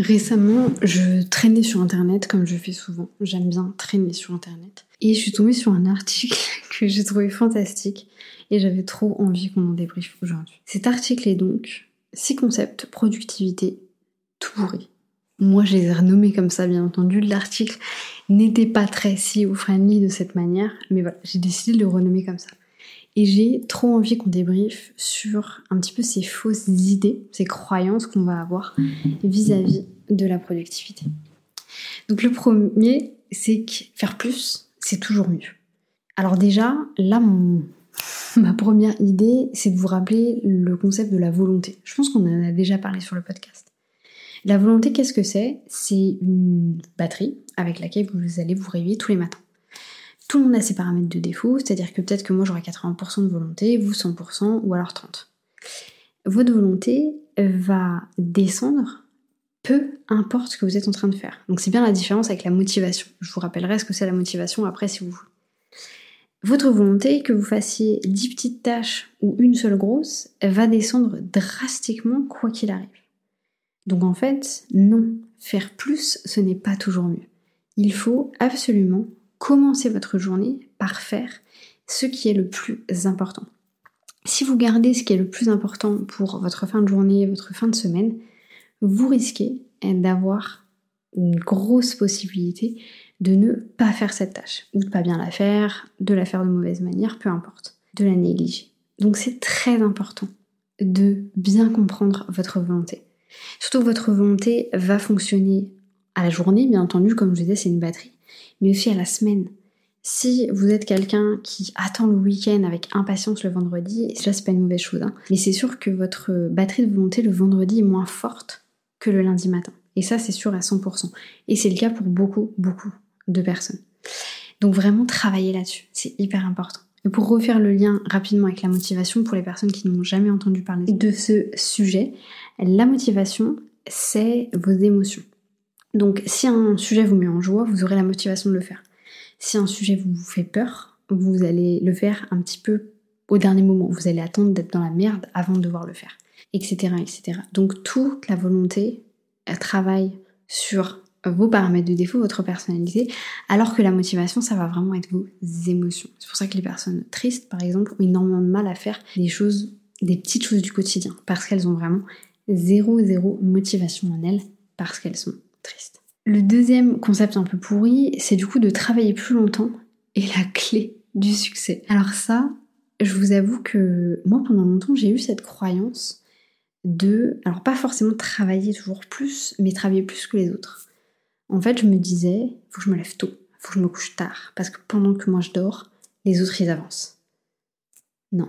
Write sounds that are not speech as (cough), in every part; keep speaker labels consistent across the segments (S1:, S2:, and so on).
S1: Récemment, je traînais sur internet comme je fais souvent. J'aime bien traîner sur internet. Et je suis tombée sur un article (laughs) que j'ai trouvé fantastique et j'avais trop envie qu'on en débriefe aujourd'hui. Cet article est donc 6 concepts productivité tout pourri. Moi, je les ai renommés comme ça, bien entendu. L'article n'était pas très si ou friendly de cette manière, mais voilà, j'ai décidé de le renommer comme ça. Et j'ai trop envie qu'on débriefe sur un petit peu ces fausses idées, ces croyances qu'on va avoir vis-à-vis de la productivité. Donc le premier, c'est que faire plus, c'est toujours mieux. Alors déjà, là, (laughs) ma première idée, c'est de vous rappeler le concept de la volonté. Je pense qu'on en a déjà parlé sur le podcast. La volonté, qu'est-ce que c'est? C'est une batterie avec laquelle vous allez vous réveiller tous les matins. Tout le monde a ses paramètres de défaut, c'est-à-dire que peut-être que moi j'aurai 80% de volonté, vous 100% ou alors 30%. Votre volonté va descendre peu importe ce que vous êtes en train de faire. Donc c'est bien la différence avec la motivation. Je vous rappellerai ce que c'est la motivation après si vous voulez. Votre volonté, que vous fassiez 10 petites tâches ou une seule grosse, va descendre drastiquement quoi qu'il arrive. Donc en fait, non, faire plus, ce n'est pas toujours mieux. Il faut absolument commencer votre journée par faire ce qui est le plus important. Si vous gardez ce qui est le plus important pour votre fin de journée, votre fin de semaine, vous risquez d'avoir une grosse possibilité de ne pas faire cette tâche, ou de pas bien la faire, de la faire de mauvaise manière, peu importe, de la négliger. Donc c'est très important de bien comprendre votre volonté. Surtout que votre volonté va fonctionner à la journée, bien entendu, comme je disais, c'est une batterie, mais aussi à la semaine. Si vous êtes quelqu'un qui attend le week-end avec impatience le vendredi, déjà c'est pas une mauvaise chose, hein, mais c'est sûr que votre batterie de volonté le vendredi est moins forte que le lundi matin. Et ça c'est sûr à 100%. Et c'est le cas pour beaucoup, beaucoup de personnes. Donc vraiment travailler là-dessus, c'est hyper important. Et pour refaire le lien rapidement avec la motivation, pour les personnes qui n'ont jamais entendu parler de ce sujet, la motivation, c'est vos émotions. Donc si un sujet vous met en joie, vous aurez la motivation de le faire. Si un sujet vous fait peur, vous allez le faire un petit peu au dernier moment. Vous allez attendre d'être dans la merde avant de devoir le faire, etc. etc. Donc toute la volonté elle travaille sur vos paramètres de défaut, votre personnalité, alors que la motivation, ça va vraiment être vos émotions. C'est pour ça que les personnes tristes, par exemple, ont énormément de mal à faire des choses, des petites choses du quotidien, parce qu'elles ont vraiment zéro, zéro motivation en elles, parce qu'elles sont tristes. Le deuxième concept un peu pourri, c'est du coup de travailler plus longtemps et la clé du succès. Alors ça, je vous avoue que moi, pendant longtemps, j'ai eu cette croyance de, alors pas forcément travailler toujours plus, mais travailler plus que les autres. En fait, je me disais, faut que je me lève tôt, faut que je me couche tard, parce que pendant que moi je dors, les autres ils avancent. Non.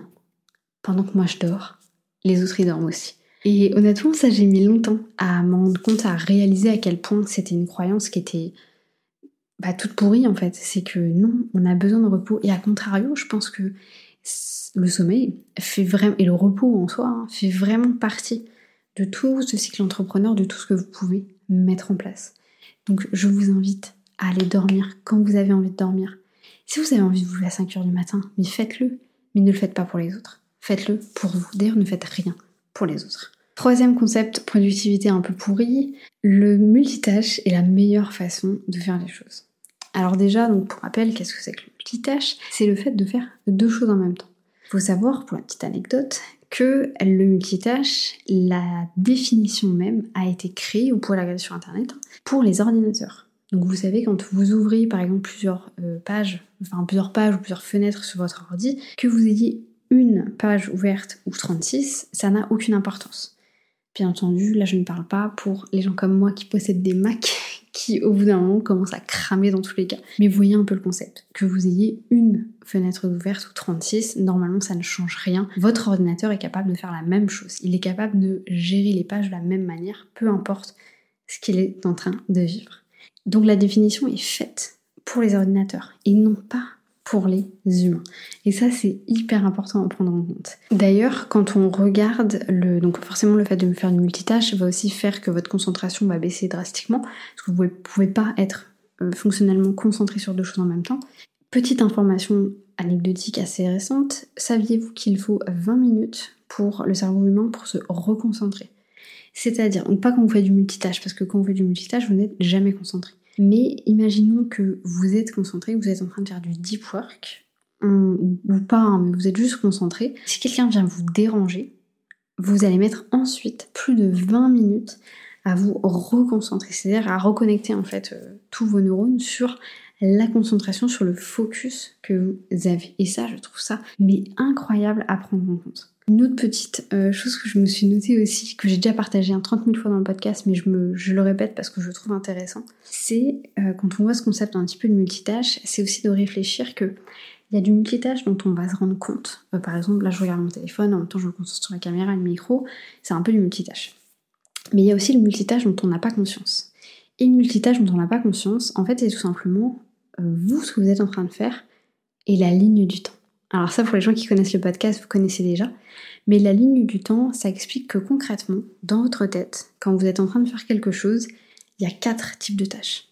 S1: Pendant que moi je dors, les autres ils dorment aussi. Et honnêtement, ça j'ai mis longtemps à m'en rendre compte, à réaliser à quel point c'était une croyance qui était bah, toute pourrie en fait. C'est que non, on a besoin de repos. Et à contrario, je pense que le sommeil fait vraiment, et le repos en soi, hein, fait vraiment partie de tout ce cycle entrepreneur, de tout ce que vous pouvez mettre en place. Donc je vous invite à aller dormir quand vous avez envie de dormir. Si vous avez envie de vous lever à 5h du matin, mais faites-le, mais ne le faites pas pour les autres. Faites-le pour vous. D'ailleurs, ne faites rien pour les autres. Troisième concept, productivité un peu pourrie, le multitâche est la meilleure façon de faire les choses. Alors déjà, donc pour rappel, qu'est-ce que c'est que le multitâche? C'est le fait de faire deux choses en même temps. Il faut savoir, pour la petite anecdote, que le multitâche, la définition même a été créée, vous pouvez la regarder sur internet, pour les ordinateurs. Donc vous savez, quand vous ouvrez par exemple plusieurs euh, pages, enfin plusieurs pages ou plusieurs fenêtres sur votre ordi, que vous ayez une page ouverte ou 36, ça n'a aucune importance. Bien entendu, là je ne parle pas pour les gens comme moi qui possèdent des Mac (laughs) qui au bout d'un moment commencent à cramer dans tous les cas. Mais voyez un peu le concept. Que vous ayez une fenêtre ouverte ou 36, normalement ça ne change rien. Votre ordinateur est capable de faire la même chose. Il est capable de gérer les pages de la même manière, peu importe ce qu'il est en train de vivre. Donc la définition est faite pour les ordinateurs et non pas pour les humains. Et ça, c'est hyper important à prendre en compte. D'ailleurs, quand on regarde le. Donc, forcément, le fait de me faire une multitâche va aussi faire que votre concentration va baisser drastiquement, parce que vous ne pouvez pas être euh, fonctionnellement concentré sur deux choses en même temps. Petite information anecdotique assez récente, saviez-vous qu'il faut 20 minutes pour le cerveau humain pour se reconcentrer? C'est-à-dire, donc pas quand vous faites du multitâche, parce que quand vous faites du multitâche, vous n'êtes jamais concentré. Mais imaginons que vous êtes concentré, vous êtes en train de faire du deep work, ou pas, hein, mais vous êtes juste concentré. Si quelqu'un vient vous déranger, vous allez mettre ensuite plus de 20 minutes à vous reconcentrer, c'est-à-dire à reconnecter en fait euh, tous vos neurones sur la concentration, sur le focus que vous avez. Et ça, je trouve ça mais incroyable à prendre en compte. Une autre petite euh, chose que je me suis notée aussi, que j'ai déjà partagé un 30 000 fois dans le podcast, mais je, le répète parce que je trouve intéressant, c'est euh, quand on voit ce concept un petit peu de multitâche, c'est aussi de réfléchir que il y a du multitâche dont on va se rendre compte. par exemple, là je regarde mon téléphone, en même temps je me concentre sur la caméra le micro, c'est un peu du multitâche. Mais il y a aussi le multitâche dont on n'a pas conscience. Et le multitâche dont on n'a pas conscience, en fait, c'est tout simplement euh, vous, ce que vous êtes en train de faire, et la ligne du temps. Alors ça, pour les gens qui connaissent le podcast, vous connaissez déjà. Mais la ligne du temps, ça explique que concrètement, dans votre tête, quand vous êtes en train de faire quelque chose, il y a quatre types de tâches.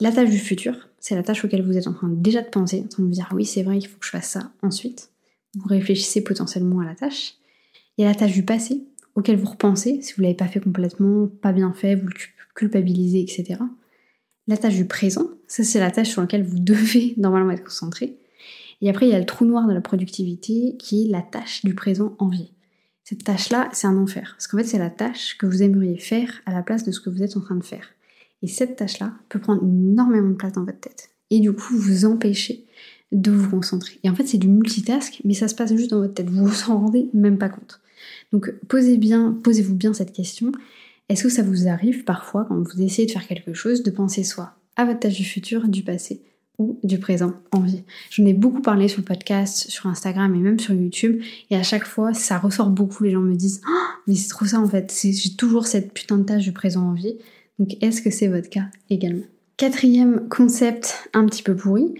S1: La tâche du futur, c'est la tâche auquel vous êtes en train déjà de penser, en train de vous dire oui, c'est vrai, il faut que je fasse ça ensuite. Vous réfléchissez potentiellement à la tâche. Il y a la tâche du passé, auquel vous repensez, si vous ne l'avez pas fait complètement, pas bien fait, vous le culpabilisez, etc. La tâche du présent, ça c'est la tâche sur laquelle vous devez (laughs) normalement être concentré. Et après, il y a le trou noir de la productivité qui est la tâche du présent envié. Cette tâche-là, c'est un enfer. Parce qu'en fait, c'est la tâche que vous aimeriez faire à la place de ce que vous êtes en train de faire. Et cette tâche-là peut prendre énormément de place dans votre tête. Et du coup, vous empêcher de vous concentrer. Et en fait, c'est du multitask, mais ça se passe juste dans votre tête. Vous vous en rendez même pas compte. Donc posez bien, posez-vous bien cette question. Est-ce que ça vous arrive parfois, quand vous essayez de faire quelque chose, de penser soit à votre tâche du futur, du passé ou du présent en vie? J'en ai beaucoup parlé sur le podcast, sur Instagram et même sur YouTube, et à chaque fois, ça ressort beaucoup. Les gens me disent oh, mais c'est trop ça en fait, j'ai toujours cette putain de tâche du présent en vie. Donc est-ce que c'est votre cas également? Quatrième concept un petit peu pourri,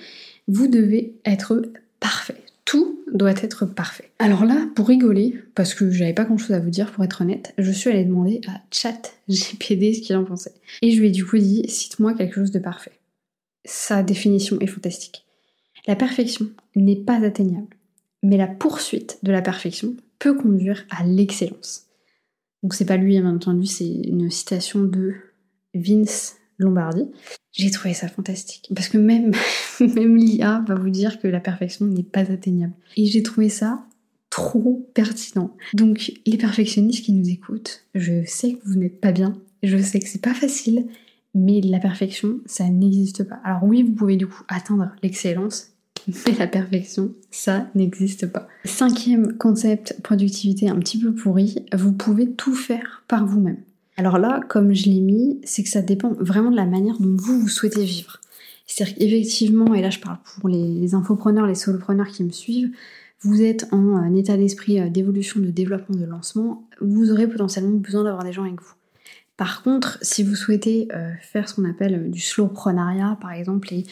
S1: vous devez être parfait tout doit être parfait. Alors là, pour rigoler, parce que j'avais pas grand chose à vous dire pour être honnête, je suis allée demander à ChatGPD ce qu'il en pensait. Et je lui ai du coup dit cite-moi quelque chose de parfait. Sa définition est fantastique. La perfection n'est pas atteignable, mais la poursuite de la perfection peut conduire à l'excellence. Donc c'est pas lui, bien entendu, c'est une citation de Vince Lombardi. J'ai trouvé ça fantastique. Parce que même, (laughs) même l'IA va vous dire que la perfection n'est pas atteignable. Et j'ai trouvé ça trop pertinent. Donc, les perfectionnistes qui nous écoutent, je sais que vous n'êtes pas bien, je sais que c'est pas facile, mais la perfection, ça n'existe pas. Alors oui, vous pouvez du coup atteindre l'excellence, (laughs) mais la perfection, ça n'existe pas. Cinquième concept, productivité un petit peu pourri, vous pouvez tout faire par vous-même. Alors là, comme je l'ai mis, c'est que ça dépend vraiment de la manière dont vous, vous souhaitez vivre. C'est-à-dire qu'effectivement, et là je parle pour les, infopreneurs, les solopreneurs qui me suivent, vous êtes en euh, état d'esprit euh, d'évolution, de développement, de lancement, vous aurez potentiellement besoin d'avoir des gens avec vous. Par contre, si vous souhaitez euh, faire ce qu'on appelle du slowprenariat, par exemple, et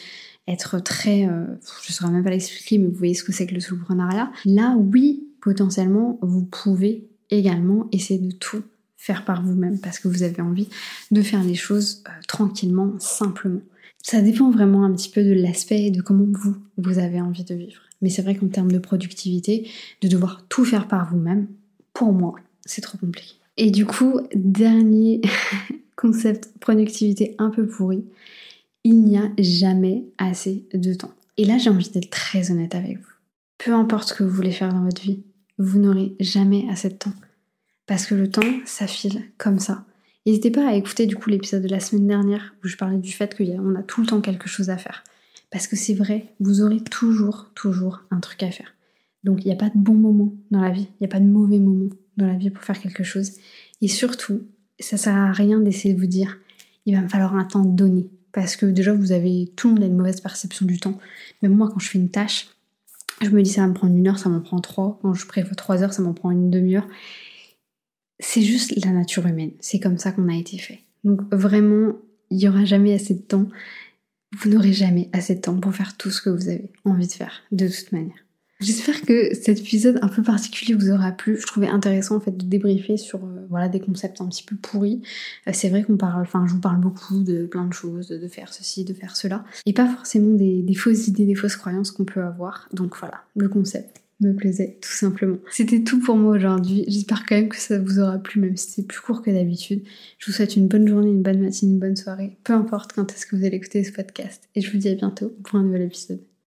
S1: être très, je ne saurais même pas l'expliquer, mais vous voyez ce que c'est que le slowprenariat, là, oui, potentiellement, vous pouvez également essayer de tout faire par vous-même parce que vous avez envie de faire les choses tranquillement, simplement. Ça dépend vraiment un petit peu de l'aspect et de comment vous, vous avez envie de vivre. Mais c'est vrai qu'en termes de productivité, de devoir tout faire par vous-même, pour moi, c'est trop compliqué. Et du coup, dernier (laughs) concept productivité un peu pourri, il n'y a jamais assez de temps. Et là, j'ai envie d'être très honnête avec vous. Peu importe ce que vous voulez faire dans votre vie, vous n'aurez jamais assez de temps. Parce que le temps, ça file comme ça. N'hésitez pas à écouter du coup l'épisode de la semaine dernière où je parlais du fait qu'on a tout le temps quelque chose à faire. Parce que c'est vrai, vous aurez toujours, toujours un truc à faire. Donc il n'y a pas de bon moment dans la vie, il n'y a pas de mauvais moment dans la vie pour faire quelque chose. Et surtout, ça sert à rien d'essayer de vous dire il va me falloir un temps donné. Parce que déjà, vous avez, tout le monde a une mauvaise perception du temps. Même moi, quand je fais une tâche, je me dis ça va me prendre une heure, ça m'en prend trois. Quand je prévois trois heures, ça m'en prend une demi-heure c'est juste la nature humaine. C'est comme ça qu'on a été fait. Donc vraiment, il n'y aura jamais assez de temps. Vous n'aurez jamais assez de temps pour faire tout ce que vous avez envie de faire, de toute manière. J'espère que cet épisode un peu particulier vous aura plu. Je trouvais intéressant en fait de débriefer sur euh, voilà des concepts un petit peu pourris. Euh, c'est vrai qu'on parle, enfin je vous parle beaucoup de plein de choses, de faire ceci, de faire cela, et pas forcément des fausses idées, des fausses croyances qu'on peut avoir. Donc voilà, le concept me plaisait tout simplement. C'était tout pour moi aujourd'hui. J'espère quand même que ça vous aura plu, même si c'est plus court que d'habitude. Je vous souhaite une bonne journée, une bonne matinée, une bonne soirée, peu importe quand est-ce que vous allez écouter ce podcast. Et je vous dis à bientôt pour un nouvel épisode.